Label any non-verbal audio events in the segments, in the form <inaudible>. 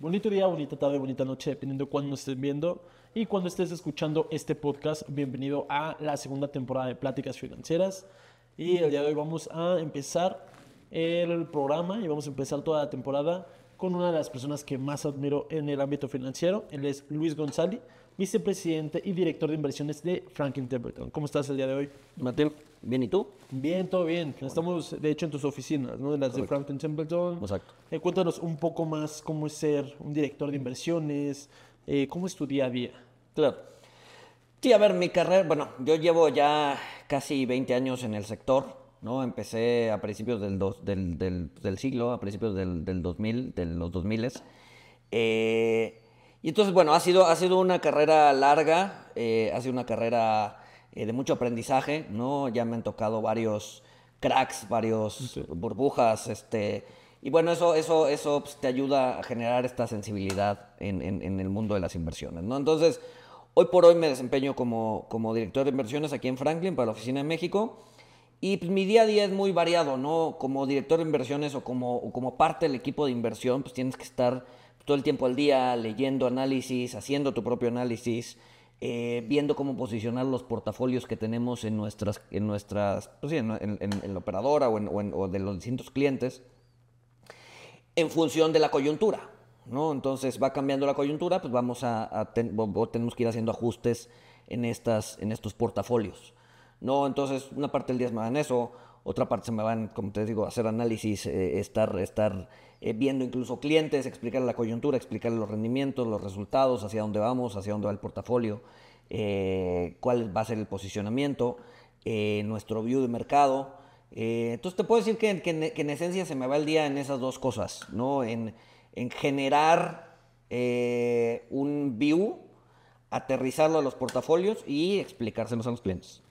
Bonito día, bonita tarde, bonita noche, dependiendo de cuándo estés viendo y cuando estés escuchando este podcast. Bienvenido a la segunda temporada de Pláticas Financieras. Y el día de hoy vamos a empezar el programa y vamos a empezar toda la temporada con una de las personas que más admiro en el ámbito financiero. Él es Luis González, vicepresidente y director de inversiones de Franklin Templeton. ¿Cómo estás el día de hoy? Mateo, ¿bien y tú? Bien, todo bien. Estamos, de hecho, en tus oficinas, ¿no? De las de Franklin Templeton. Exacto. Eh, cuéntanos un poco más cómo es ser un director de inversiones, eh, cómo es tu día a día. Claro. Sí, a ver, mi carrera, bueno, yo llevo ya casi 20 años en el sector, ¿no? Empecé a principios del, dos- del, del- del siglo, a principios del, del 2000, de los 2000. Eh, y entonces, bueno, ha sido, ha sido una carrera larga, eh, ha sido una carrera eh, de mucho aprendizaje, ¿no? Ya me han tocado varios cracks, varios burbujas, este... Y bueno, eso, eso, eso pues, te ayuda a generar esta sensibilidad en, en- en el mundo de las inversiones, ¿no? Entonces, hoy por hoy me desempeño como, como director de inversiones aquí en Franklin para la oficina de México. Y pues mi día a día es muy variado, ¿no? Como director de inversiones o como, o como parte del equipo de inversión, pues tienes que estar todo el tiempo al día leyendo análisis, haciendo tu propio análisis, eh, viendo cómo posicionar los portafolios que tenemos en nuestras, en nuestras, pues en, la operadora o, en- o o de los distintos clientes en función de la coyuntura, ¿no? Entonces va cambiando la coyuntura, pues vamos a, a tenemos que ir haciendo ajustes en, estas, en estos portafolios, ¿no? Entonces una parte del día se me va en eso, otra parte se me van, como te digo, hacer análisis, eh, estar, estar eh, viendo incluso clientes, explicar la coyuntura, explicar los rendimientos, los resultados, hacia dónde vamos, hacia dónde va el portafolio, eh, cuál va a ser el posicionamiento, eh, nuestro view de mercado, entonces te puedo decir que, en, esencia se me va el día en esas dos cosas, ¿no? En, en generar un view, aterrizarlo a los portafolios y explicárselos a los clientes.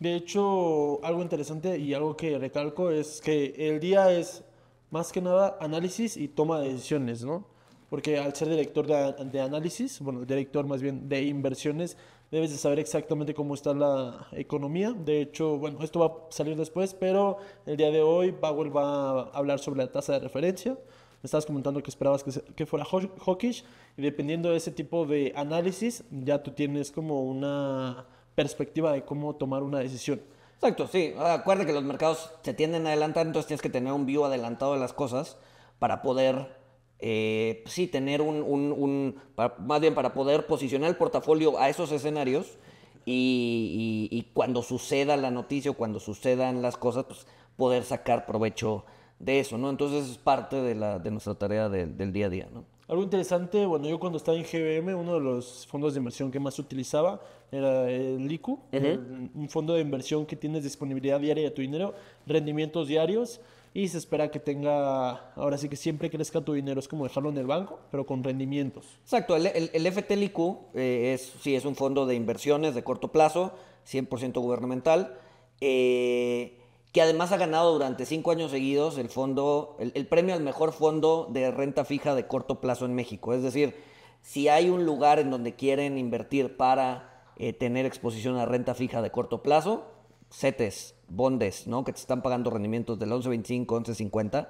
De hecho, algo interesante y algo que recalco es que el día es más que nada análisis y toma de decisiones, ¿no? Porque al ser director de, de análisis, bueno, director más bien de inversiones, debes de saber exactamente cómo está la economía. De hecho, bueno, esto va a salir después, pero el día de hoy Powell va a hablar sobre la tasa de referencia. Me estabas comentando que esperabas que, que fuera haw- hawkish y dependiendo de ese tipo de análisis, ya tú tienes como una perspectiva de cómo tomar una decisión. Exacto, sí. Acuérdate que los mercados se tienden a adelantar, entonces tienes que tener un view adelantado de las cosas para poder, eh, sí, tener un, un- un- más bien para poder posicionar el portafolio a esos escenarios y, y- y cuando suceda la noticia o cuando sucedan las cosas, pues poder sacar provecho de eso, ¿no? Entonces es parte de, la, de nuestra tarea de- del día a día, ¿no? Algo interesante, bueno, yo cuando estaba en GBM, uno de los fondos de inversión que más utilizaba era el LICU, el- un fondo de inversión que tienes disponibilidad diaria de tu dinero, rendimientos diarios y se espera que tenga, ahora sí que siempre crezca tu dinero, es como dejarlo en el banco, pero con rendimientos. Exacto, el, el, el FTLIQ eh, es, sí, es un fondo de inversiones de corto plazo, 100% gubernamental, eh, que además ha ganado durante cinco años seguidos el fondo, el, premio al mejor fondo de renta fija de corto plazo en México. Es decir, si hay un lugar en donde quieren invertir para eh, tener exposición a renta fija de corto plazo, CETES, bondes, ¿no? Que te están pagando rendimientos del 11.25, 11.50.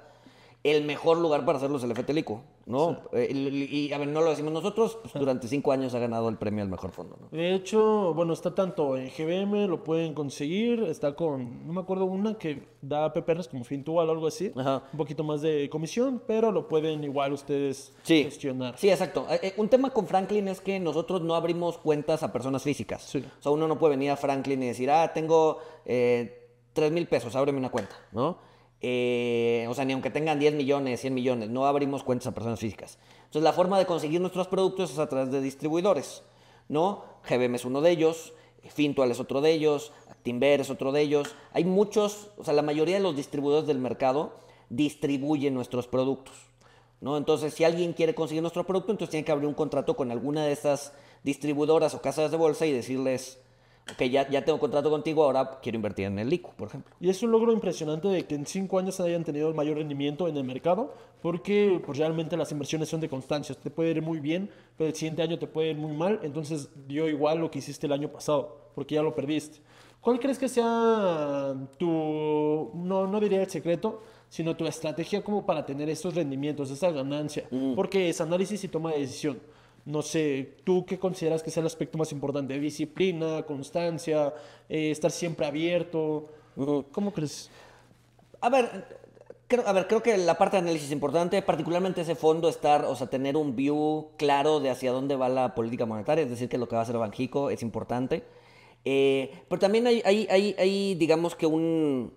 El mejor lugar para hacerlo es el FTLICO, ¿no? Eh, y, a ver, no lo decimos nosotros, pues durante cinco años ha ganado el premio al mejor fondo, ¿no? De hecho, bueno, está tanto en GBM, lo pueden conseguir, está con, no me acuerdo una que da PPRs como Fintual o algo así, Ajá. un poquito más de comisión, pero lo pueden igual ustedes Sí. gestionar. Sí, exacto. Eh, eh, un tema con Franklin es que nosotros no abrimos cuentas a personas físicas. Sí. O sea, uno no puede venir a Franklin y decir, ah, tengo eh, 3 mil pesos, ábreme una cuenta, ¿no? Eh, o sea, ni aunque tengan 10 millones, 100 millones, no abrimos cuentas a personas físicas. Entonces, la forma de conseguir nuestros productos es a través de distribuidores, ¿no? GBM es uno de ellos, Fintual es otro de ellos, Actinver es otro de ellos. Hay muchos, o sea, la mayoría de los distribuidores del mercado distribuyen nuestros productos. ¿no? Entonces, si alguien quiere conseguir nuestro producto, entonces tiene que abrir un contrato con alguna de estas distribuidoras o casas de bolsa y decirles, ok, ya, ya tengo contrato contigo, ahora quiero invertir en el ICO, por ejemplo. Y es un logro impresionante de que en cinco años hayan tenido el mayor rendimiento en el mercado, porque pues, realmente las inversiones son de constancia. Te puede ir muy bien, pero el siguiente año te puede ir muy mal. Entonces dio igual lo que hiciste el año pasado, porque ya lo perdiste. ¿Cuál crees que sea tu, no, no diría el secreto, sino tu estrategia como para tener estos rendimientos, esa ganancia, porque es análisis y toma de decisión. No sé, ¿tú qué consideras que es el aspecto más importante? Disciplina, constancia, eh, estar siempre abierto. ¿Cómo crees? A ver, creo, a ver, creo que la parte de análisis es importante, particularmente ese fondo, estar, o sea, tener un view claro de hacia dónde va la política monetaria, es decir, que lo que va a hacer Banjico es importante. Eh, pero también hay, hay, hay, hay, digamos que un,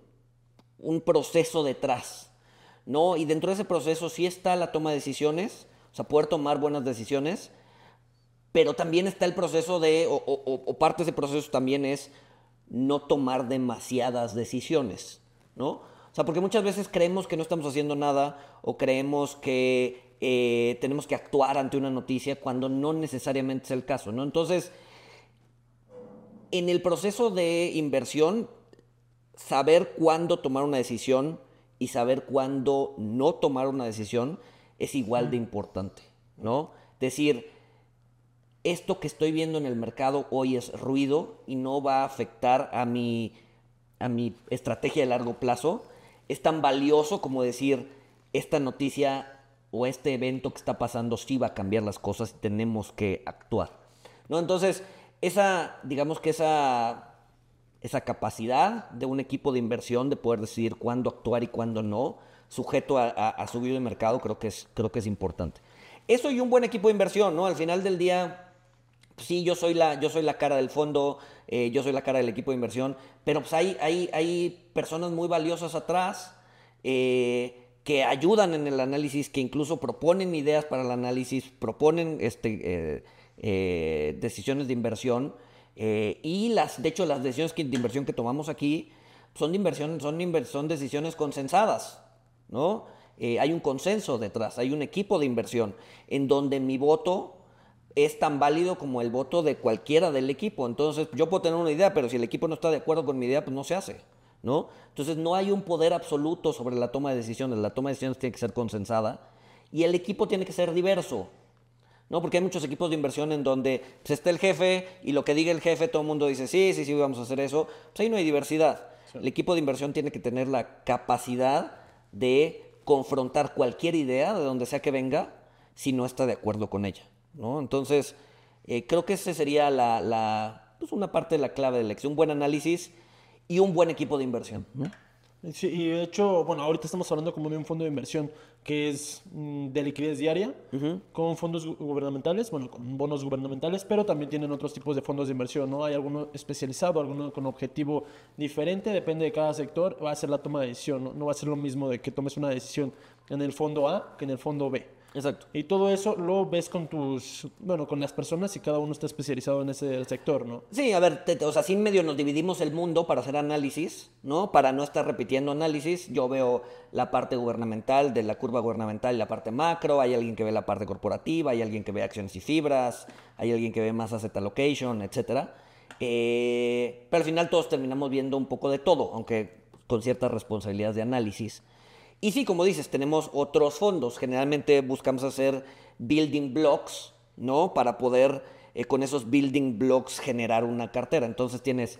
un proceso detrás, ¿no? Y dentro de ese proceso sí está la toma de decisiones, o sea, poder tomar buenas decisiones, pero también está el proceso de, o, o, parte de ese proceso también es no tomar demasiadas decisiones, ¿no? O sea, porque muchas veces creemos que no estamos haciendo nada o creemos que eh, tenemos que actuar ante una noticia cuando no necesariamente es el caso, ¿no? Entonces, en el proceso de inversión, saber cuándo tomar una decisión y saber cuándo no tomar una decisión es igual de importante, ¿no? Decir, esto que estoy viendo en el mercado hoy es ruido y no va a afectar a mi, a mi estrategia de largo plazo, es tan valioso como decir, esta noticia o este evento que está pasando sí va a cambiar las cosas y tenemos que actuar, ¿no? Entonces, esa, digamos que esa, esa capacidad de un equipo de inversión de poder decidir cuándo actuar y cuándo no, sujeto a, a, su de mercado, creo que, es, creo que es importante. Eso y un buen equipo de inversión, ¿no? Al final del día, sí, yo soy la, yo soy la cara del fondo, eh, yo soy la cara del equipo de inversión, pero pues hay, hay, hay personas muy valiosas atrás eh, que ayudan en el análisis, que incluso proponen ideas para el análisis, proponen este, eh, decisiones de inversión. y las, de hecho, las decisiones de inversión que tomamos aquí son de inversión, son, son decisiones consensadas. ¿No? Eh, hay un consenso detrás, hay un equipo de inversión en donde mi voto es tan válido como el voto de cualquiera del equipo. Entonces, yo puedo tener una idea, pero si el equipo no está de acuerdo con mi idea, pues no se hace, ¿no? Entonces, no hay un poder absoluto sobre la toma de decisiones. La toma de decisiones tiene que ser consensada y el equipo tiene que ser diverso. ¿no? Porque hay muchos equipos de inversión en donde pues, está el jefe y lo que diga el jefe todo el mundo dice, sí, sí, sí, vamos a hacer eso. Pues ahí no hay diversidad. El equipo de inversión tiene que tener la capacidad de confrontar cualquier idea, de donde sea que venga, si no está de acuerdo con ella. ¿no? Entonces, eh, creo que esa sería la, la pues una parte de la clave de elección, un buen análisis y un buen equipo de inversión. Sí, y de hecho, bueno, ahorita estamos hablando como de un fondo de inversión que es mm, de liquidez diaria, con fondos gubernamentales, bueno, con bonos gubernamentales, pero también tienen otros tipos de fondos de inversión, ¿no? Hay alguno especializado, alguno con objetivo diferente, depende de cada sector, va a ser la toma de decisión, ¿no? No va a ser lo mismo de que tomes una decisión en el fondo A que en el fondo B. Exacto. Y todo eso lo ves con tus, bueno, con las personas y cada uno está especializado en ese sector, ¿no? Sí, a ver, o sea, así medio nos dividimos el mundo para hacer análisis, ¿no? Para no estar repitiendo análisis, yo veo la parte gubernamental, de la curva gubernamental y la parte macro, hay alguien que ve la parte corporativa, hay alguien que ve acciones y fibras, hay alguien que ve más asset allocation, etcétera. Eh, pero al final todos terminamos viendo un poco de todo, aunque con ciertas responsabilidades de análisis. Y sí, como dices, tenemos otros fondos. Generalmente buscamos hacer building blocks, ¿no? Para poder eh, con esos building blocks generar una cartera. Entonces tienes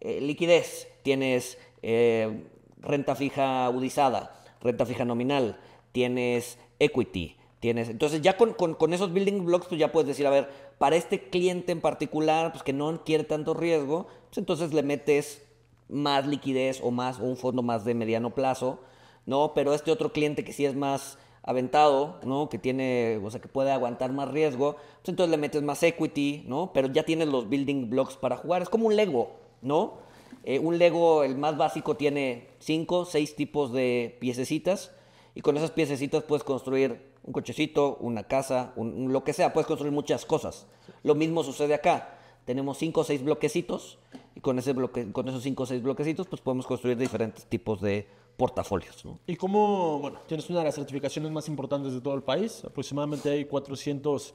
eh, liquidez, tienes eh, renta fija audizada, renta fija nominal, tienes equity, tienes... Entonces ya con, con, esos building blocks pues ya puedes decir, a ver, para este cliente en particular, pues que no quiere tanto riesgo, pues entonces le metes más liquidez o más o un fondo más de mediano plazo ¿no? Pero este otro cliente que sí es más aventado, ¿no? Que tiene, o sea, que puede aguantar más riesgo, pues entonces le metes más equity, ¿no? Pero ya tienes los building blocks para jugar. Es como un Lego, ¿no? Eh, un Lego, el más básico, tiene cinco, seis tipos de piececitas y con esas piececitas puedes construir un cochecito, una casa, un, lo que sea, puedes construir muchas cosas. Lo mismo sucede acá. Tenemos cinco o seis bloquecitos y con, ese con esos cinco o seis bloquecitos pues podemos construir diferentes tipos de portafolios. ¿no? Y como, bueno, tienes una de las certificaciones más importantes de todo el país, aproximadamente hay 400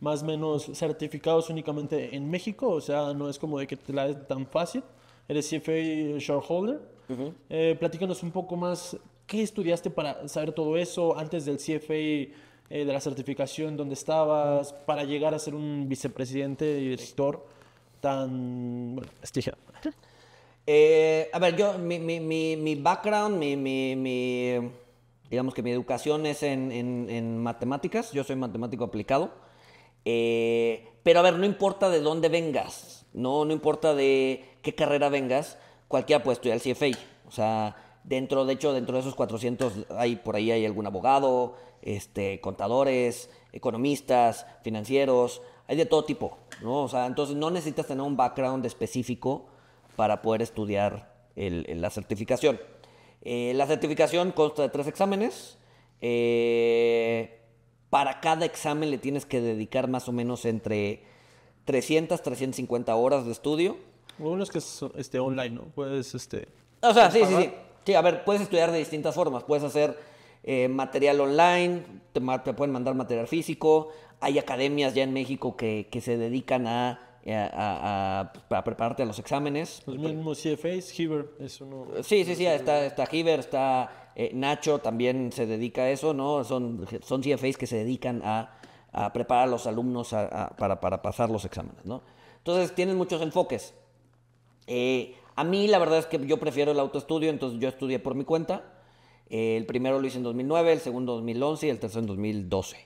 más o menos certificados únicamente en México, o sea, no es como de que te la es tan fácil. Eres CFA shareholder. Eh, platícanos un poco más, ¿qué estudiaste para saber todo eso antes del CFA, eh, de la certificación, dónde estabas, para llegar a ser un vicepresidente y director tan bueno, Eh, a ver, yo, mi, mi, mi, mi background, mi, mi, mi, digamos que mi educación es en, en- en matemáticas, yo soy matemático aplicado, Eh, pero a ver, no importa de dónde vengas, no, no importa de qué carrera vengas, cualquiera puede estudiar el CFA, o sea, dentro, de hecho, dentro de esos 400 hay, por ahí hay algún abogado, este, contadores, economistas, financieros, hay de todo tipo, ¿no? O sea, entonces no necesitas tener un background específico para poder estudiar el- el- la certificación. Eh, la certificación consta de tres exámenes. Eh, para cada examen le tienes que dedicar más o menos entre 300, 350 horas de estudio. Bueno es que es este, online, ¿no? Puedes, este... O sea, sí, sí, pagar. sí. Sí, a ver, puedes estudiar de distintas formas. Puedes hacer eh, material online, te, te pueden mandar material físico. Hay academias ya en México que, que se dedican a, a- a- a prepararte a los exámenes. Los mismos CFAs, Heber es uno... Sí, sí, sí, está, está Giver, está eh, Nacho, también se dedica a eso, ¿no? Son, son CFAs que se dedican a, a preparar a los alumnos para, para pasar los exámenes, ¿no? Entonces, tienen muchos enfoques. Eh, a mí, la verdad es que yo prefiero el autoestudio, entonces yo estudié por mi cuenta. Eh, el primero lo hice en 2009, el segundo en 2011 y el tercero en 2012.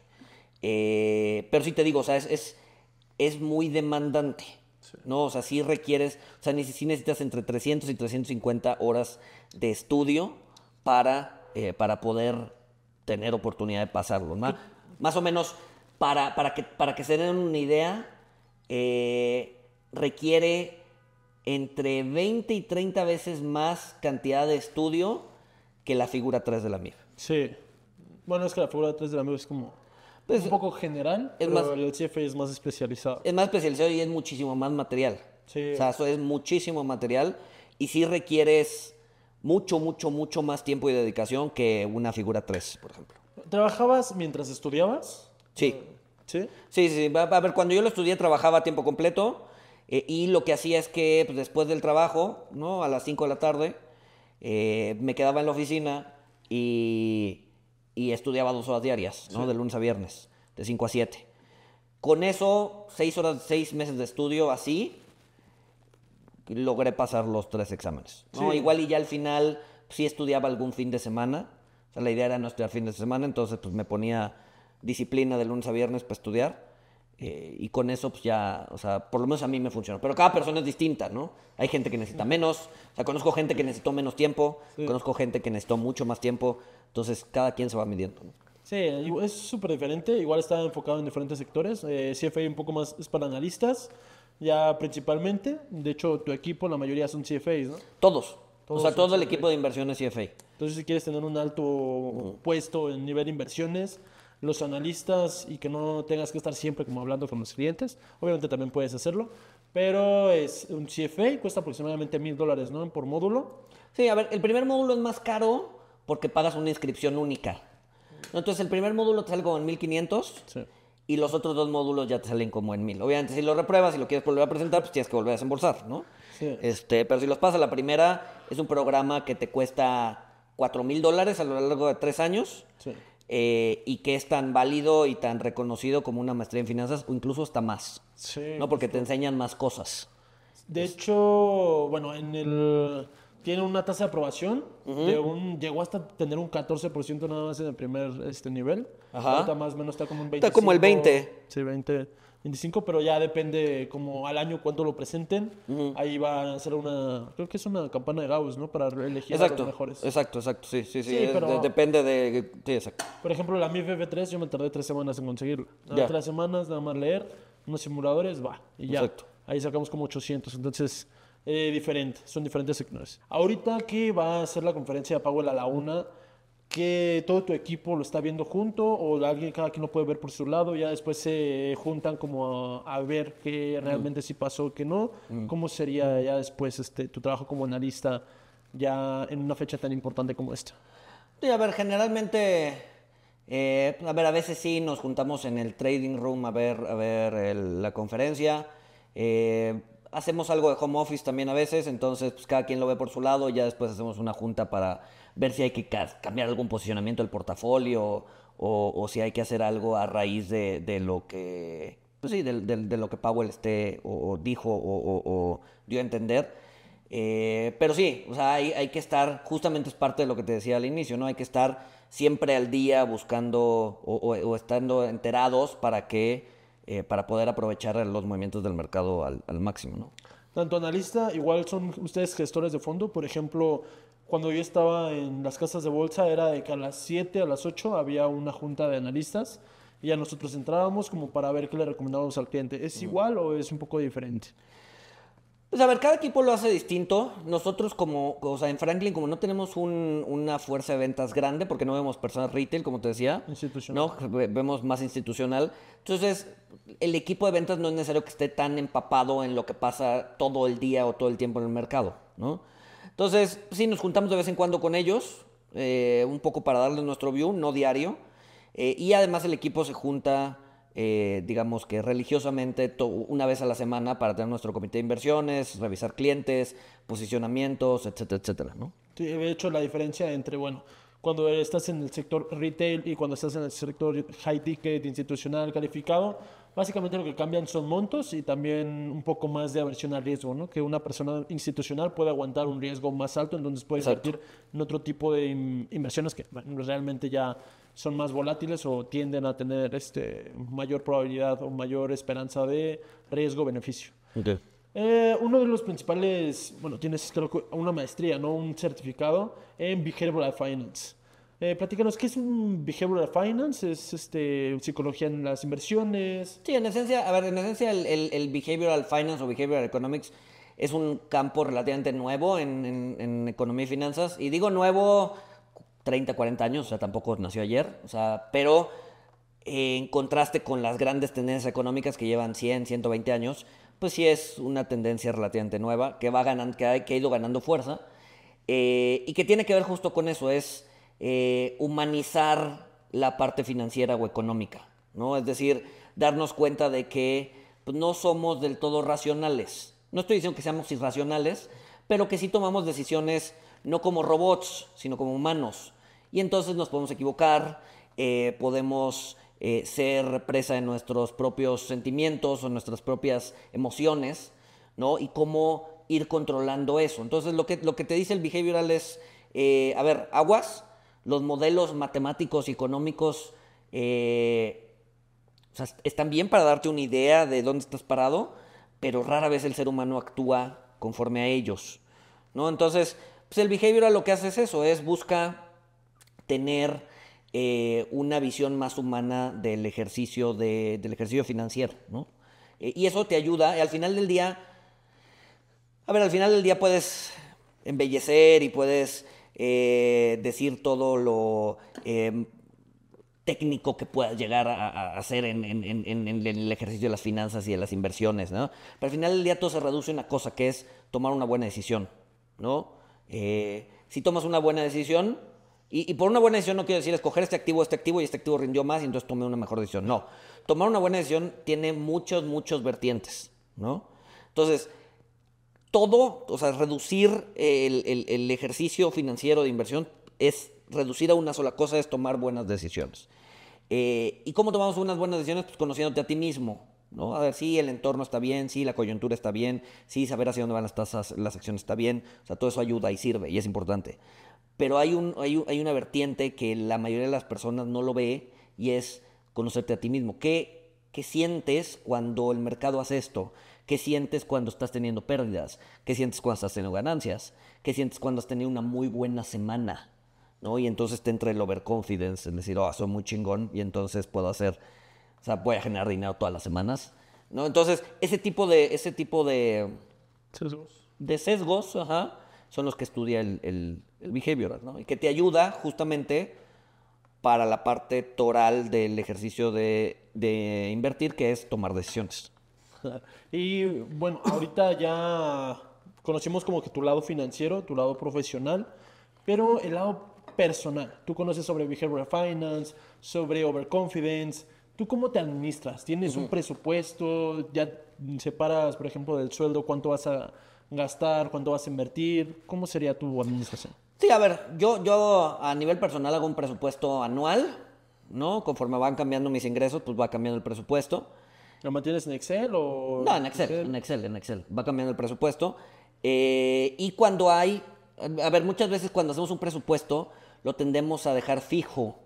Eh, pero sí te digo, o sea, es, es, es muy demandante, ¿no? O sea, sí requieres, o sea, sí necesitas entre 300 y 350 horas de estudio para, eh, para poder tener oportunidad de pasarlo, ¿no? Más o menos, para, para, que, para que se den una idea, eh, requiere entre 20 y 30 veces más cantidad de estudio que la figura 3 de la MIF. Sí. Bueno, es que la figura 3 de la MIB es como Pues, un poco general, es pero más- el CFA es más especializado. Es más especializado y es muchísimo más material. Sí. O sea, eso es muchísimo material y sí requieres mucho, mucho, mucho más tiempo y dedicación que una figura 3, por ejemplo. ¿Trabajabas mientras estudiabas? Sí. ¿Sí? Sí, sí, sí. A ver, cuando yo lo estudié trabajaba a tiempo completo eh, y lo que hacía es que pues, después del trabajo, ¿no? A las 5 de la tarde, eh, me quedaba en la oficina y, y estudiaba dos horas diarias, ¿no? De lunes a viernes, de 5 a 7. Con eso, seis horas, seis meses de estudio así, logré pasar los tres exámenes. ¿no? Sí. Igual y ya al final sí estudiaba algún fin de semana. O sea, la idea era no estudiar fin de semana, entonces pues me ponía disciplina de lunes a viernes para estudiar. Eh, y con eso pues ya, o sea, por lo menos a mí me funcionó. Pero cada persona es distinta, ¿no? Hay gente que necesita menos, o sea, conozco gente que necesitó menos tiempo, conozco gente que necesitó mucho más tiempo, entonces cada quien se va midiendo. ¿no? Sí, es súper diferente. Igual está enfocado en diferentes sectores. Eh, CFA un poco más es para analistas, ya principalmente. De hecho, tu equipo, la mayoría son CFAs, ¿no? Todos. Todos o sea, todo el CFA. equipo de inversión es CFA. Entonces, si quieres tener un alto puesto en nivel de inversiones, los analistas y que no tengas que estar siempre como hablando con los clientes, obviamente también puedes hacerlo, pero es un CFA, cuesta aproximadamente mil dólares, ¿no? Por módulo. Sí, a ver, el primer módulo es más caro porque pagas una inscripción única. Entonces, el primer módulo te sale como en 1500 Sí. y los otros dos módulos ya te salen como en 1000. Obviamente, si lo repruebas y lo quieres volver a presentar, pues tienes que volver a desembolsar, ¿no? Sí. Este, pero si los pasas la primera, es un programa que te cuesta 4 mil dólares a lo largo de tres años. Sí. Eh, y que es tan válido y tan reconocido como una maestría en finanzas o incluso hasta más, Sí. ¿no? Porque te enseñan más cosas. De hecho, bueno, en el tiene una tasa de aprobación de un llegó hasta tener un 14% nada más en el primer este nivel. Ajá. Ahorita más o menos está como un 25. Está como el 20. Sí, 20, 25, pero ya depende como al año cuánto lo presenten. Ahí va a hacer una creo que es una campana de Gauss, ¿no? Para elegir a Exacto, los mejores. exacto, exacto, sí, sí, sí, Sí, pero- de- depende de... Sí, exacto. Por ejemplo, la MIF F3 yo me tardé tres semanas en conseguirla. Nada. Tres semanas, nada más leer, unos simuladores, va, y ya. Exacto. Ahí sacamos como 800, entonces, eh, diferente, son diferentes sectores. Ahorita que va a hacer la conferencia de Powell a la una, que todo tu equipo lo está viendo junto o alguien, cada quien lo puede ver por su lado, ya después se juntan como a, a ver qué realmente sí pasó, qué no. ¿Cómo sería ya después este, tu trabajo como analista ya en una fecha tan importante como esta? Sí, a ver, generalmente, eh, a ver, a veces sí nos juntamos en el trading room a ver, a ver el- la conferencia. Eh, hacemos algo de home office también a veces, entonces pues, cada quien lo ve por su lado. Ya después hacemos una junta para ver si hay que ca- cambiar algún posicionamiento del portafolio o, si hay que hacer algo a raíz de, de lo que, pues sí, del- de, lo que Powell esté o, dijo o, dio a entender. Eh, pero sí, o sea, hay, que estar, justamente es parte de lo que te decía al inicio, ¿no? Hay que estar siempre al día buscando o, estando enterados para que, eh, para poder aprovechar los movimientos del mercado al, al, máximo, ¿no? Tanto analista, igual son ustedes gestores de fondo, por ejemplo, cuando yo estaba en las casas de bolsa era de que a las 7, a las 8 había una junta de analistas y ya nosotros entrábamos como para ver qué le recomendábamos al cliente. ¿Es igual o es un poco diferente? Pues a ver, cada equipo lo hace distinto. Nosotros como, o sea, en Franklin, como no tenemos una fuerza de ventas grande, porque no vemos personas retail, como te decía. Institucional. No, vemos más institucional. Entonces, el equipo de ventas no es necesario que esté tan empapado en lo que pasa todo el día o todo el tiempo en el mercado, ¿no? Entonces, sí, nos juntamos de vez en cuando con ellos, eh, un poco para darles nuestro view, no diario. Eh, y además el equipo se junta eh, digamos que religiosamente una vez a la semana para tener nuestro comité de inversiones, revisar clientes, posicionamientos, etcétera, etcétera, ¿no? Sí, de hecho la diferencia entre, bueno, cuando estás en el sector retail y cuando estás en el sector high ticket, institucional, calificado, básicamente lo que cambian son montos y también un poco más de aversión al riesgo, ¿no? Que una persona institucional puede aguantar un riesgo más alto, entonces puede invertir en otro tipo de inversiones que realmente ya son más volátiles o tienden a tener este, mayor probabilidad o mayor esperanza de riesgo-beneficio. Eh, uno de los principales, bueno, tienes una maestría, ¿no? Un certificado en Behavioral Finance. Eh, platícanos, ¿qué es un Behavioral Finance? ¿Es este, psicología en las inversiones? Sí, en esencia, a ver, en esencia el, el, Behavioral Finance o Behavioral Economics es un campo relativamente nuevo en, en, en economía y finanzas. Y digo nuevo 30, 40 años, o sea, tampoco nació ayer, o sea, pero en contraste con las grandes tendencias económicas que llevan 100, 120 años, pues sí es una tendencia relativamente nueva que va ganando, que ha, ido ganando fuerza eh, y que tiene que ver justo con eso, es eh, humanizar la parte financiera o económica, ¿no? Es decir, darnos cuenta de que pues, no somos del todo racionales. No estoy diciendo que seamos irracionales, pero que sí tomamos decisiones no como robots, sino como humanos y entonces nos podemos equivocar, eh, podemos eh, ser presa de nuestros propios sentimientos o nuestras propias emociones, ¿no? Y cómo ir controlando eso. Entonces lo que, lo que te dice el behavioral es, eh, a ver, aguas, los modelos matemáticos y económicos están bien para darte una idea de dónde estás parado, pero rara vez el ser humano actúa conforme a ellos, ¿no? Entonces, pues el behavioral lo que hace es eso, es busca tener eh, una visión más humana del ejercicio, del ejercicio financiero, ¿no? Eh, y eso te ayuda, al final del día, a ver, al final del día puedes embellecer y puedes eh, decir todo lo em, técnico que puedas llegar a, hacer en, el ejercicio de las finanzas y de las inversiones, ¿no? Pero al final del día todo se reduce a una cosa que es tomar una buena decisión, ¿no? si tomas una buena decisión, y, por una buena decisión no quiero decir escoger este activo, este activo y este activo rindió más y entonces tomé una mejor decisión. No, tomar una buena decisión tiene muchos, muchos vertientes, ¿no? Entonces, todo, o sea, reducir el, ejercicio financiero de inversión es reducir a una sola cosa, es tomar buenas decisiones. Eh, ¿Y cómo tomamos unas buenas decisiones? Pues conociéndote a ti mismo, ¿no? A ver, si el entorno está bien, si la coyuntura está bien, si saber hacia dónde van las tasas, las acciones está bien, o sea, todo eso ayuda y sirve y es importante. Pero hay, un, hay, hay una vertiente que la mayoría de las personas no lo ve y es conocerte a ti mismo. ¿Qué, ¿Qué sientes cuando el mercado hace esto? ¿Qué sientes cuando estás teniendo pérdidas? ¿Qué sientes cuando estás teniendo ganancias? ¿Qué sientes cuando has tenido una muy buena semana? ¿no? Y entonces te entra el overconfidence, es decir, oh, soy muy chingón y entonces puedo hacer, o sea, voy a generar dinero todas las semanas. ¿no? Entonces, ese tipo de, ese tipo de... Sesgos. De sesgos, ajá, son los que estudia el, el, el behavioral, ¿no? Y que te ayuda justamente para la parte toral del ejercicio de, de invertir, que es tomar decisiones. <laughs> Y bueno, ahorita ya conocimos como que tu lado financiero, tu lado profesional, pero el lado personal. Tú conoces sobre behavioral finance, sobre overconfidence. ¿Tú cómo te administras? ¿Tienes un presupuesto? ¿Ya separas, por ejemplo, del sueldo cuánto vas a gastar, cuánto vas a invertir? ¿Cómo sería tu administración? Sí, a ver, yo, yo a nivel personal hago un presupuesto anual, ¿no? Conforme van cambiando mis ingresos, pues va cambiando el presupuesto. ¿Lo mantienes en Excel o...? No, en Excel, en Excel, en Excel. Va cambiando el presupuesto. Eh, y cuando hay, a ver, muchas veces cuando hacemos un presupuesto, lo tendemos a dejar fijo,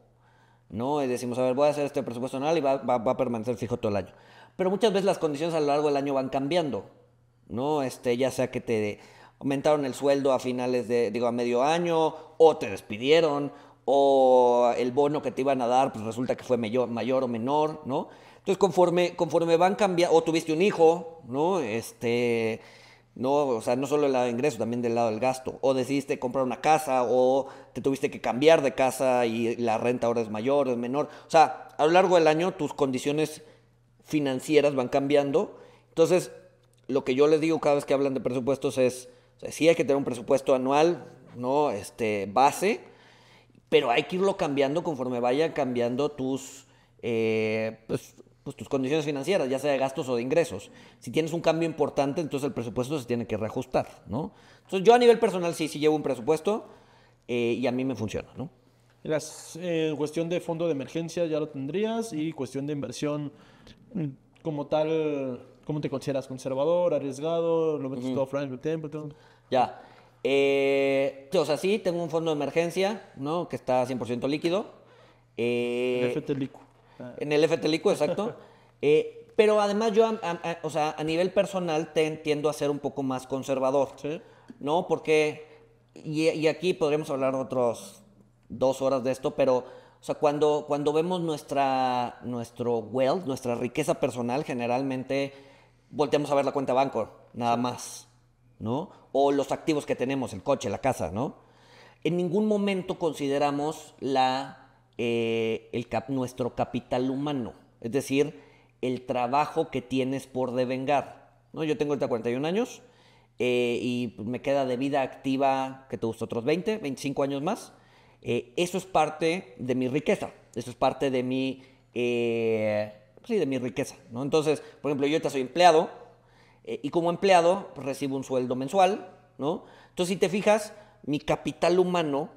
¿no? Y decimos, a ver, voy a hacer este presupuesto anual y va, va- va a permanecer fijo todo el año. Pero muchas veces las condiciones a lo largo del año van cambiando, ¿no? Este, ya sea que te aumentaron el sueldo a finales de, digo, a medio año, o te despidieron, o el bono que te iban a dar, pues resulta que fue mayor, mayor o menor, ¿no? Entonces, conforme, conforme van cambiando, o tuviste un hijo, ¿no? Este, no, o sea, no solo el lado de ingreso, también del lado del gasto. O decidiste comprar una casa, o te tuviste que cambiar de casa y la renta ahora es mayor, es menor. O sea, a lo largo del año tus condiciones financieras van cambiando. Entonces, lo que yo les digo cada vez que hablan de presupuestos es, sí hay que tener un presupuesto anual, ¿no? Este, base, pero hay que irlo cambiando conforme vayan cambiando tus, eh, pues, pues tus condiciones financieras, ya sea de gastos o de ingresos. Si tienes un cambio importante, entonces el presupuesto se tiene que reajustar, ¿no? Entonces yo a nivel personal sí, sí llevo un presupuesto eh, y a mí me funciona, ¿no? Las, eh, cuestión de fondo de emergencia ya lo tendrías y cuestión de inversión como tal, ¿cómo te consideras? ¿Conservador, arriesgado? ¿Lo metes todo franco, tiempo? Todo? Ya. Eh, o sea, sí, tengo un fondo de emergencia, ¿no? Que está 100% líquido. Eh, FT Licu. Ah, En el FTLICO, exacto. <laughs> Eh, pero además yo, a- a- a- o sea, a nivel personal te- tiendo a ser un poco más conservador. Sí. ¿No? Porque, y, y aquí podríamos hablar otros dos horas de esto, pero, o sea, cuando, cuando vemos nuestra, nuestro wealth, nuestra riqueza personal, generalmente volteamos a ver la cuenta banco, nada más, ¿no? O los activos que tenemos, el coche, la casa, ¿no? En ningún momento consideramos la, eh, el cap- nuestro capital humano, es decir, el trabajo que tienes por devengar. ¿no? Yo tengo ahorita 41 años eh, y me queda de vida activa, que te gusta, otros 20, 25 años más. Eh, eso es parte de mi riqueza, eso es parte de mi, eh, sí, de mi riqueza. ¿no? Entonces, por ejemplo, yo ahorita soy empleado eh, y como empleado pues, recibo un sueldo mensual, ¿no? Entonces, si te fijas, mi capital humano,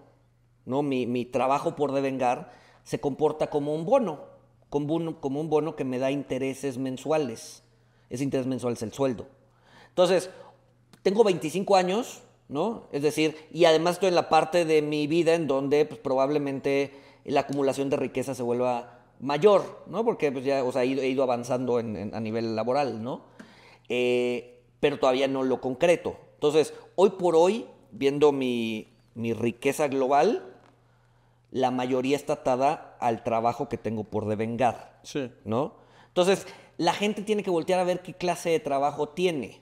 ¿no? Mi, mi trabajo por devengar se comporta como un bono, como un, como un bono que me da intereses mensuales. Ese interés mensual es el sueldo. Entonces, tengo 25 años, ¿no? Es decir, y además estoy en la parte de mi vida en donde pues, probablemente la acumulación de riqueza se vuelva mayor, ¿no? Porque pues, ya o sea, he, ido, he ido avanzando en- en- a nivel laboral, ¿no? Eh, pero todavía no lo concreto. Entonces, hoy por hoy, viendo mi, mi riqueza global, la mayoría está atada al trabajo que tengo por devengar. Sí. ¿no? Entonces, la gente tiene que voltear a ver qué clase de trabajo tiene.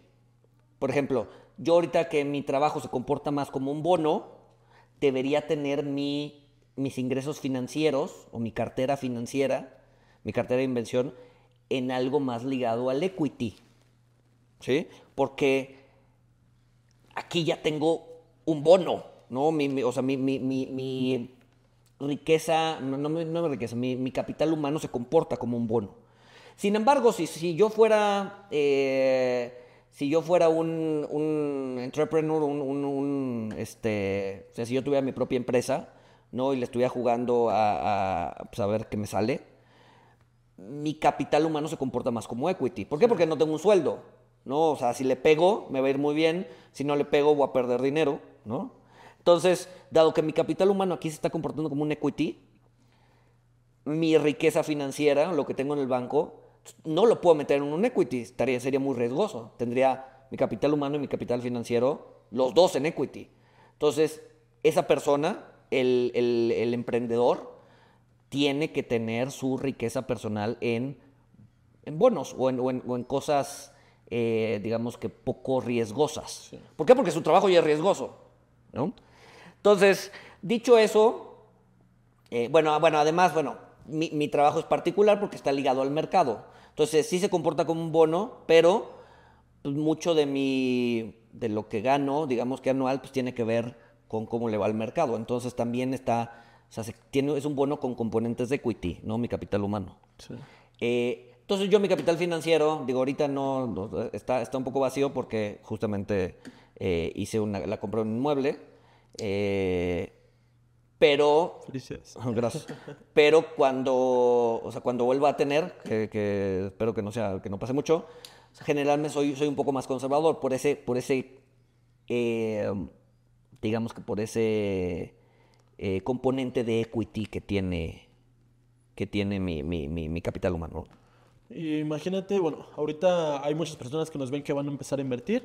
Por ejemplo, yo ahorita que mi trabajo se comporta más como un bono, debería tener mi, mis ingresos financieros o mi cartera financiera, mi cartera de inversión, en algo más ligado al equity. ¿Sí? Porque aquí ya tengo un bono, ¿no? Mi- o sea, mi, mi- mi- riqueza, no, no, no mi riqueza, mi, capital humano se comporta como un bono. Sin embargo, si, si yo fuera, eh, si yo fuera un, un entrepreneur, un, este, si yo tuviera mi propia empresa, ¿no? Y le estuviera jugando a, a, pues, a ver qué me sale, mi capital humano se comporta más como equity. ¿Por qué? Porque no tengo un sueldo, ¿no? O sea, si le pego, me va a ir muy bien. Si no le pego, voy a perder dinero, ¿no? Entonces, dado que mi capital humano aquí se está comportando como un equity, mi riqueza financiera, lo que tengo en el banco, no lo puedo meter en un equity, estaría, sería muy riesgoso. Tendría mi capital humano y mi capital financiero, los dos en equity. Entonces, esa persona, el, el- el emprendedor, tiene que tener su riqueza personal en, en bonos o en, o en- o en cosas, eh, digamos que poco riesgosas. ¿Por qué? Porque su trabajo ya es riesgoso. ¿no? Entonces, dicho eso, eh, bueno, bueno, además, bueno, mi, mi trabajo es particular porque está ligado al mercado. Entonces, sí se comporta como un bono, pero pues, mucho de mi, de lo que gano, digamos que anual, pues tiene que ver con cómo le va al mercado. Entonces, también está, o sea, se- tiene, es un bono con componentes de equity, ¿no? Mi capital humano. Sí. Eh, entonces yo mi capital financiero, digo, ahorita no, no, está, está un poco vacío porque justamente eh, hice una, la compré un inmueble, eh, pero, <laughs> gracias, pero cuando, o sea, cuando vuelva a tener, que, que espero que no sea, que no pase mucho, generalmente soy, soy un poco más conservador por ese, por ese eh, digamos que por ese eh, componente de equity que tiene, que tiene mi, mi- mi- mi capital humano. Imagínate, bueno, ahorita hay muchas personas que nos ven que van a empezar a invertir.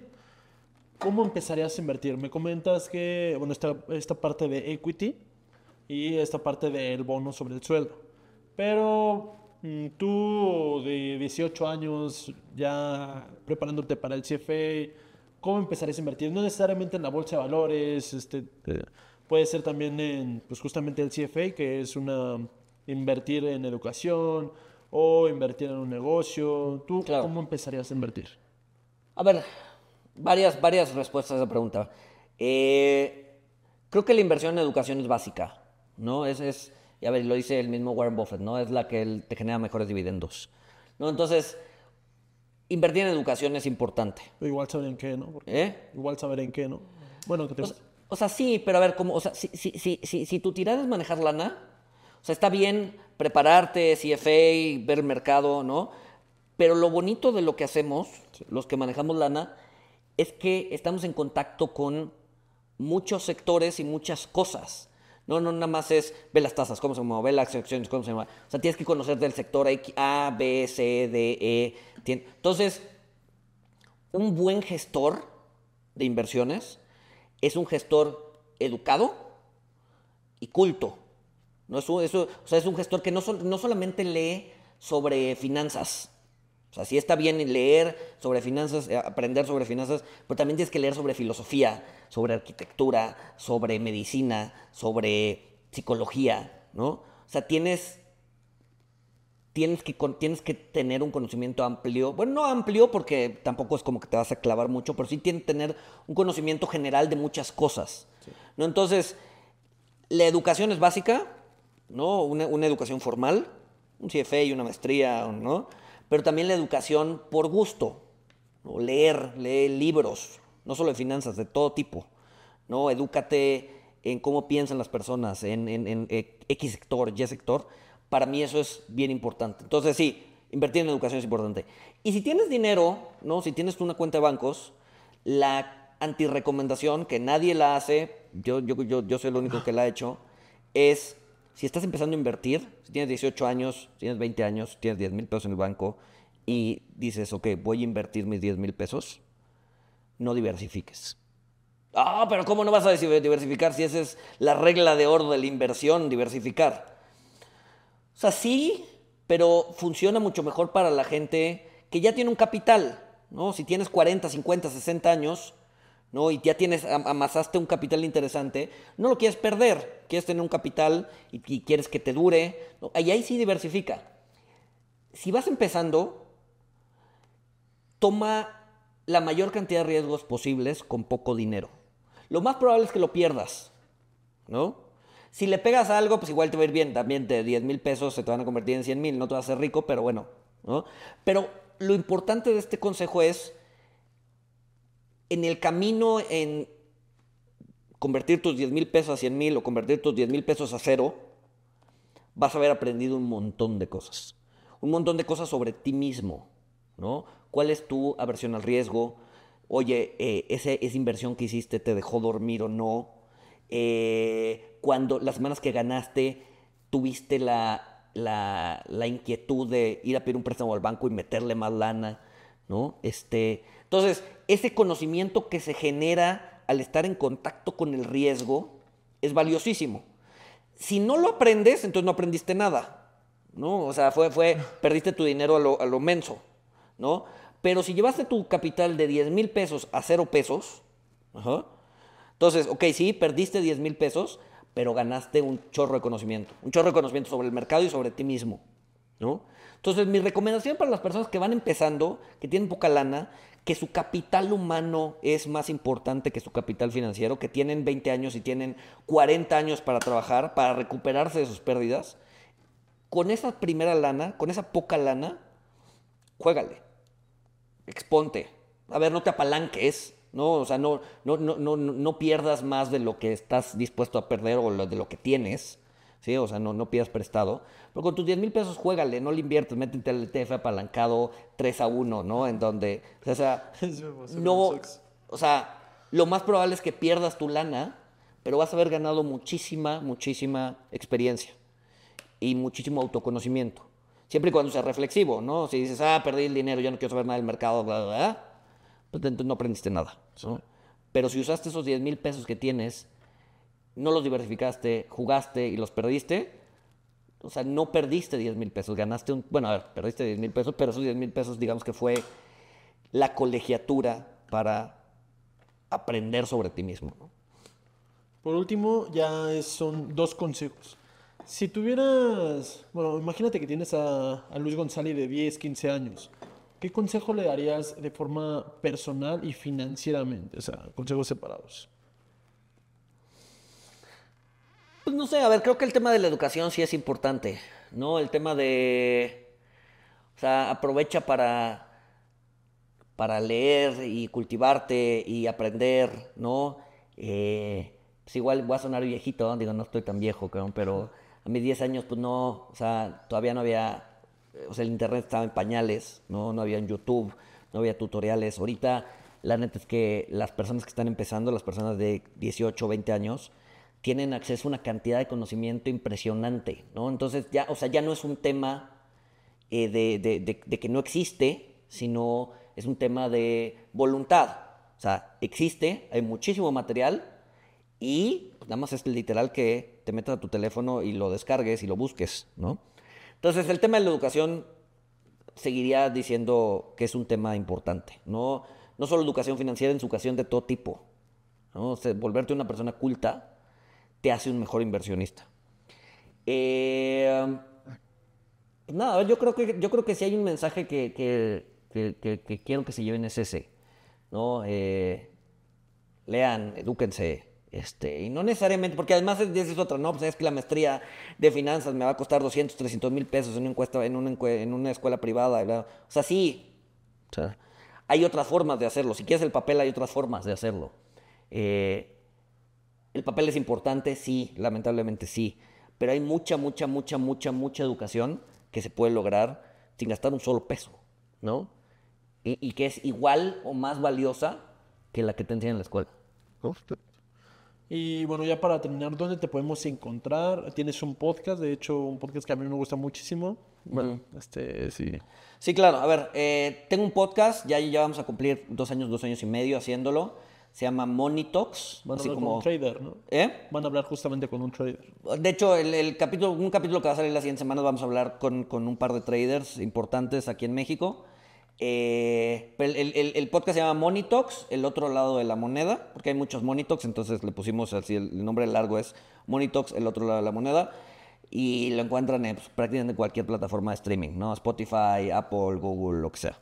¿Cómo empezarías a invertir? Me comentas que, bueno, esta, esta parte de equity y esta parte del bono sobre el sueldo. Pero mm, tú de 18 años ya preparándote para el CFA, ¿cómo empezarías a invertir? No necesariamente en la bolsa de valores, este, puede ser también en, pues justamente el CFA, que es una, invertir en educación o invertir en un negocio. ¿Tú Claro. cómo empezarías a invertir? A ver, varias, varias respuestas a esa pregunta. Eh, creo que la inversión en educación es básica, ¿no? Es, es, y a ver, lo dice el mismo Warren Buffett, ¿no? Es la que él- te genera mejores dividendos, ¿no? Entonces, invertir en educación es importante, Igual saber en qué, ¿no? Porque- ¿eh? Igual saber en qué, ¿no? Bueno, que te... O sea, o sea, sí, pero a ver, como, o sea, si, si, si, si, si tu tirada es manejar lana, o sea, está bien prepararte, CFA, ver el mercado, ¿no? Pero lo bonito de lo que hacemos, los que manejamos lana, es que estamos en contacto con muchos sectores y muchas cosas. No, no, nada más es ve las tasas, cómo se mueven, ve las acciones, cómo se mueven. O sea, tienes que conocer del sector A, B, C, D, E. Entonces, un buen gestor de inversiones es un gestor educado y culto. No es un, o sea, es un gestor que no solamente lee sobre finanzas. O sea, sí está bien leer sobre finanzas, eh, aprender sobre finanzas, pero también tienes que leer sobre filosofía, sobre arquitectura, sobre medicina, sobre psicología, ¿no? O sea, tienes tienes que, tienes que tener un conocimiento amplio. Bueno, no amplio porque tampoco es como que te vas a clavar mucho, pero sí tienes que tener un conocimiento general de muchas cosas. ¿no? Entonces, la educación es básica, ¿no? Una, una educación formal, un CFA y una maestría, ¿no? Pero también la educación por gusto, ¿no? Leer, leer libros, no solo de finanzas, de todo tipo, ¿no? Edúcate en cómo piensan las personas, en, en- en, eh, X sector, Y sector. Para mí eso es bien importante. Entonces, sí, invertir en educación es importante. Y si tienes dinero, ¿no? Si tienes una cuenta de bancos, la antirecomendación, que nadie la hace, yo, yo, yo, yo soy el único que la ha hecho, es si estás empezando a invertir, si tienes 18 años, si tienes 20 años, tienes 10 mil pesos en el banco y dices, ok, voy a invertir mis 10 mil pesos, no diversifiques. Ah, pero ¿cómo no vas a diversificar si esa es la regla de oro de la inversión, diversificar? O sea, sí, pero funciona mucho mejor para la gente que ya tiene un capital, ¿no? Si tienes 40, 50, 60 años, ¿no? Y ya tienes, am- amasaste un capital interesante, no lo quieres perder, quieres tener un capital y, y quieres que te dure, ¿no? Ahí, ahí sí diversifica. Si vas empezando, toma la mayor cantidad de riesgos posibles con poco dinero. Lo más probable es que lo pierdas, ¿no? Si le pegas a algo, pues igual te va a ir bien. También de 10 mil pesos se te van a convertir en 100 mil, no te vas a hacer rico, pero bueno, ¿no? Pero lo importante de este consejo es, en el camino en convertir tus 10 mil pesos a 100 mil o convertir tus 10 mil pesos a cero, vas a haber aprendido un montón de cosas. Un montón de cosas sobre ti mismo, ¿no? ¿Cuál es tu aversión al riesgo? Oye, eh, ese- esa inversión que hiciste te dejó dormir o no. Eh, cuando las semanas que ganaste tuviste la, la, la inquietud de ir a pedir un préstamo al banco y meterle más lana, ¿no? Este, entonces, ese conocimiento que se genera al estar en contacto con el riesgo es valiosísimo. Si no lo aprendes, entonces no aprendiste nada, ¿no? O sea, fue, fue, <laughs> perdiste tu dinero a lo, a lo menso, ¿no? Pero si llevaste tu capital de 10 mil pesos a cero pesos, ajá, entonces, ok, sí, perdiste 10 mil pesos, pero ganaste un chorro de conocimiento, un chorro de conocimiento sobre el mercado y sobre ti mismo, ¿no? Entonces, mi recomendación para las personas que van empezando, que tienen poca lana, que su capital humano es más importante que su capital financiero, que tienen 20 años y tienen 40 años para trabajar, para recuperarse de sus pérdidas, con esa primera lana, con esa poca lana, juégale, exponte. A ver, no te apalanques, ¿no? O sea, no, no, no, no, pierdas más de lo que estás dispuesto a perder o de lo que tienes, ¿sí? O sea, no, no pidas prestado. Pero con tus 10 mil pesos, juégale, no le inviertes, métete al ETF apalancado 3 a 1, ¿no? En donde, o sea, <laughs> no, o sea, lo más probable es que pierdas tu lana, pero vas a haber ganado muchísima, muchísima experiencia y muchísimo autoconocimiento. Siempre y cuando sea reflexivo, ¿no? Si dices, ah, perdí el dinero, ya no quiero saber nada del mercado, bla, bla, bla, pues entonces no aprendiste nada. ¿no? Pero si usaste esos 10 mil pesos que tienes, no los diversificaste, jugaste y los perdiste, o sea, no perdiste 10 mil pesos, ganaste un, bueno, a ver, perdiste 10 mil pesos, pero esos 10 mil pesos digamos que fue la colegiatura para aprender sobre ti mismo. Por último, ya son dos consejos. Si tuvieras, bueno, imagínate que tienes a, a Luis González de 10, 15 años. ¿Qué consejo le darías de forma personal y financieramente? O sea, consejos separados. Pues no sé, a ver, creo que el tema de la educación sí es importante, ¿no? El tema de, o sea, aprovecha para, para leer y cultivarte y aprender, ¿no? Eh, pues igual voy a sonar viejito, digo, no estoy tan viejo, cabrón, pero a mis 10 años, pues no, o sea, todavía no había, o sea, el internet estaba en pañales, ¿no? No había en YouTube, no había tutoriales. Ahorita, la neta es que las personas que están empezando, las personas de 18, 20 años, tienen acceso a una cantidad de conocimiento impresionante, ¿no? Entonces ya, o sea, ya no es un tema eh, de, de- de- de que no existe, sino es un tema de voluntad. O sea, existe, hay muchísimo material y pues, nada más es literal que te metas a tu teléfono y lo descargues y lo busques, ¿no? Entonces el tema de la educación seguiría diciendo que es un tema importante, no, no solo educación financiera, en educación de todo tipo. ¿no? O sea, volverte una persona culta te hace un mejor inversionista. Eh, pues nada, yo creo que yo creo que si hay un mensaje que, que- que- quiero que se lleven es ese, ¿no? Eh, lean, edúquense, este, y no necesariamente, porque además es, es otra, ¿no? Pues es que la maestría de finanzas me va a costar 200, 300 mil pesos en una, encuesta, en, una, en una escuela privada, ¿verdad? O sea, sí, o sea, hay otras formas de hacerlo. Si quieres el papel, hay otras formas de hacerlo. Eh, el papel es importante, sí, lamentablemente sí, pero hay mucha, mucha, mucha, mucha, mucha educación que se puede lograr sin gastar un solo peso, ¿no? Y, y que es igual o más valiosa que la que te enseñan en la escuela. Y bueno, ya para terminar, ¿dónde te podemos encontrar? Tienes un podcast, de hecho, un podcast que a mí me gusta muchísimo. Bueno, este, sí. Sí, claro. A ver, eh, tengo un podcast, ya, ya vamos a cumplir dos años, dos años y medio haciéndolo. Se llama Monitox. Van a así hablar con un trader, ¿no? ¿Eh? Van a hablar justamente con un trader. De hecho, el, el capítulo, un capítulo que va a salir las siguientes semanas vamos a hablar con, con un par de traders importantes aquí en México. Eh, el, el- el- el podcast se llama Monitox, el otro lado de la moneda, porque hay muchos Monitox, entonces le pusimos así, el, el nombre largo es Monitox, el otro lado de la moneda, y lo encuentran en pues, prácticamente cualquier plataforma de streaming, ¿no? Spotify, Apple, Google, lo que sea.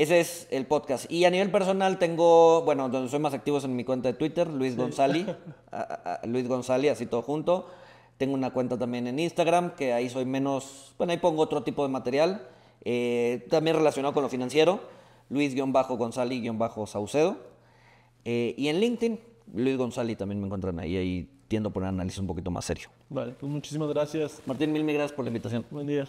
Ese es el podcast. Y a nivel personal tengo, bueno, donde soy más activo es en mi cuenta de Twitter, Luis <laughs> a- a- Luis Gonzali, así todo junto. Tengo una cuenta también en Instagram, que ahí soy menos, bueno, ahí pongo otro tipo de material, eh, también relacionado con lo financiero, Luis-Gonzali-Saucedo. Eh, y en LinkedIn, Luis Gonzali también me encuentran ahí, ahí tiendo a poner análisis un poquito más serio. Vale, pues muchísimas gracias. Martín, mil, mil gracias por la invitación. Buen día.